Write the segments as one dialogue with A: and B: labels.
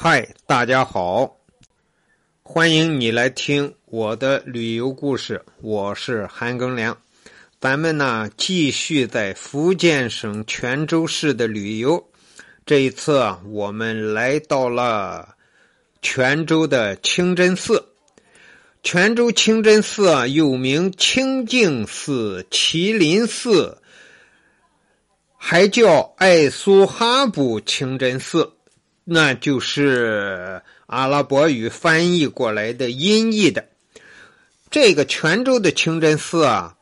A: 嗨，大家好，欢迎你来听我的旅游故事。我是韩庚良，咱们呢继续在福建省泉州市的旅游。这一次啊，我们来到了泉州的清真寺。泉州清真寺啊，又名清净寺、麒麟寺，还叫艾苏哈布清真寺。那就是阿拉伯语翻译过来的音译的。这个泉州的清真寺啊，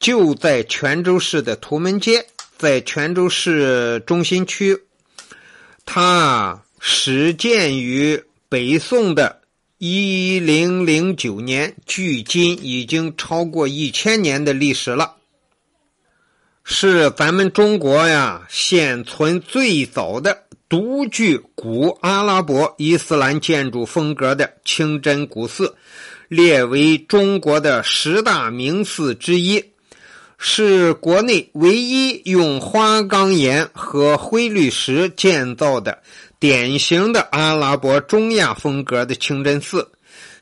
A: 就在泉州市的图门街，在泉州市中心区。它始建于北宋的一零零九年，距今已经超过一千年的历史了，是咱们中国呀现存最早的。独具古阿拉伯伊斯兰建筑风格的清真古寺，列为中国的十大名寺之一，是国内唯一用花岗岩和灰绿石建造的典型的阿拉伯中亚风格的清真寺。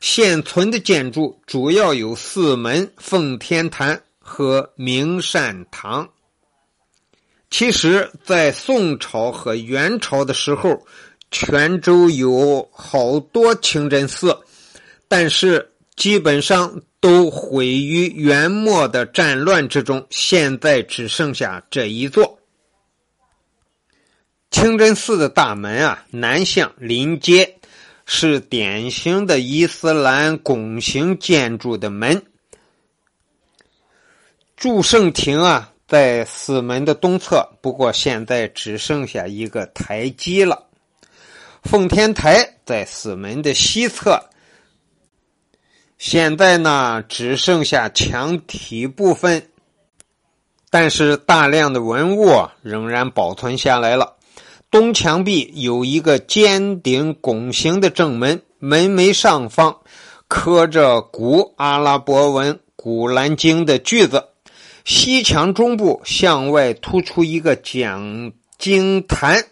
A: 现存的建筑主要有四门、奉天坛和明善堂。其实，在宋朝和元朝的时候，泉州有好多清真寺，但是基本上都毁于元末的战乱之中。现在只剩下这一座清真寺的大门啊，南向临街，是典型的伊斯兰拱形建筑的门。祝圣亭啊。在死门的东侧，不过现在只剩下一个台基了。奉天台在死门的西侧，现在呢只剩下墙体部分，但是大量的文物仍然保存下来了。东墙壁有一个尖顶拱形的正门，门楣上方刻着古阿拉伯文《古兰经》的句子。西墙中部向外突出一个讲经坛，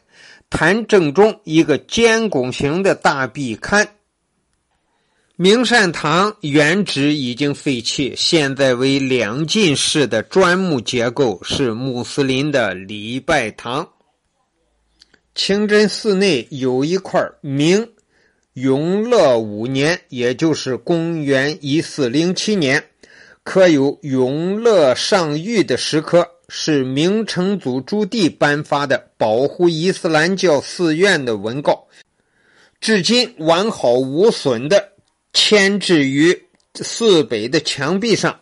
A: 坛正中一个尖拱形的大壁龛。明善堂原址已经废弃，现在为两进式的砖木结构，是穆斯林的礼拜堂。清真寺内有一块明永乐五年，也就是公元一四零七年。刻有永乐上谕的石刻，是明成祖朱棣颁发的保护伊斯兰教寺院的文告，至今完好无损的牵制于寺北的墙壁上。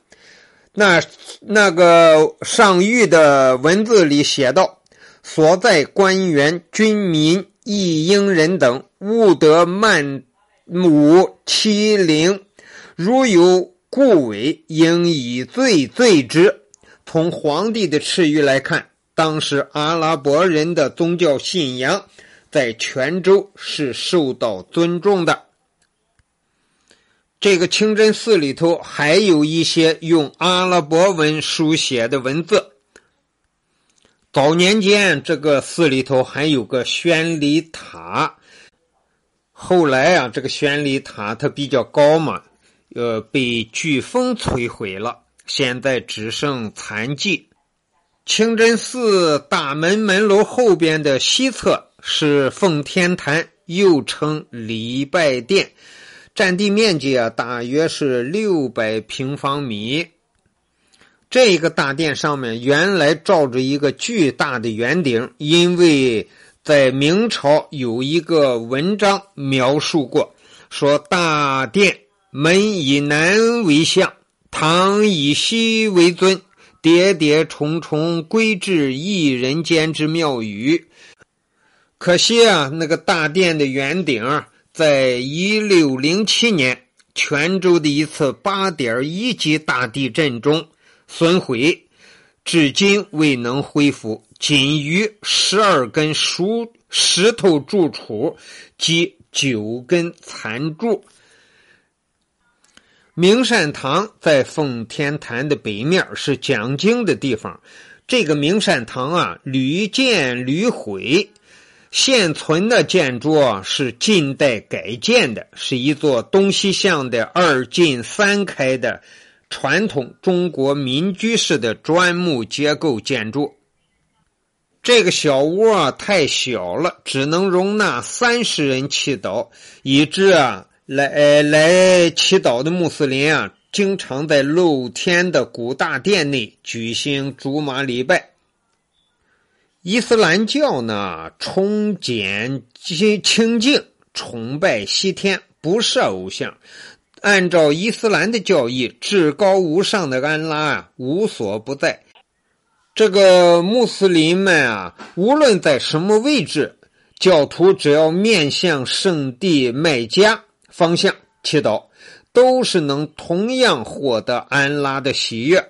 A: 那那个上谕的文字里写道：“所在官员、军民、役英人等，勿得漫武欺凌，如有。”故为应以罪罪之。从皇帝的敕谕来看，当时阿拉伯人的宗教信仰在泉州是受到尊重的。这个清真寺里头还有一些用阿拉伯文书写的文字。早年间，这个寺里头还有个宣礼塔，后来啊，这个宣礼塔它比较高嘛。呃，被飓风摧毁了，现在只剩残迹。清真寺大门门楼后边的西侧是奉天坛，又称礼拜殿，占地面积啊，大约是六百平方米。这个大殿上面原来罩着一个巨大的圆顶，因为在明朝有一个文章描述过，说大殿。门以南为向，堂以西为尊，叠叠重重，归至一人间之庙宇。可惜啊，那个大殿的圆顶，在一六零七年泉州的一次八点一级大地震中损毁，至今未能恢复，仅余十二根熟石头柱础及九根残柱。明善堂在奉天坛的北面，是讲经的地方。这个明善堂啊，屡建屡毁，现存的建筑是近代改建的，是一座东西向的二进三开的传统中国民居式的砖木结构建筑。这个小屋啊太小了，只能容纳三十人祈祷，以致啊来来祈祷的穆斯林啊。经常在露天的古大殿内举行竹马礼拜。伊斯兰教呢，崇简清净，崇拜西天，不设偶像。按照伊斯兰的教义，至高无上的安拉啊，无所不在。这个穆斯林们啊，无论在什么位置，教徒只要面向圣地麦加方向祈祷。都是能同样获得安拉的喜悦。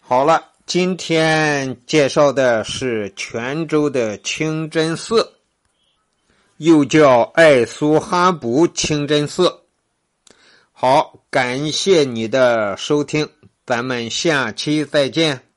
A: 好了，今天介绍的是泉州的清真寺，又叫艾苏哈布清真寺。好，感谢你的收听，咱们下期再见。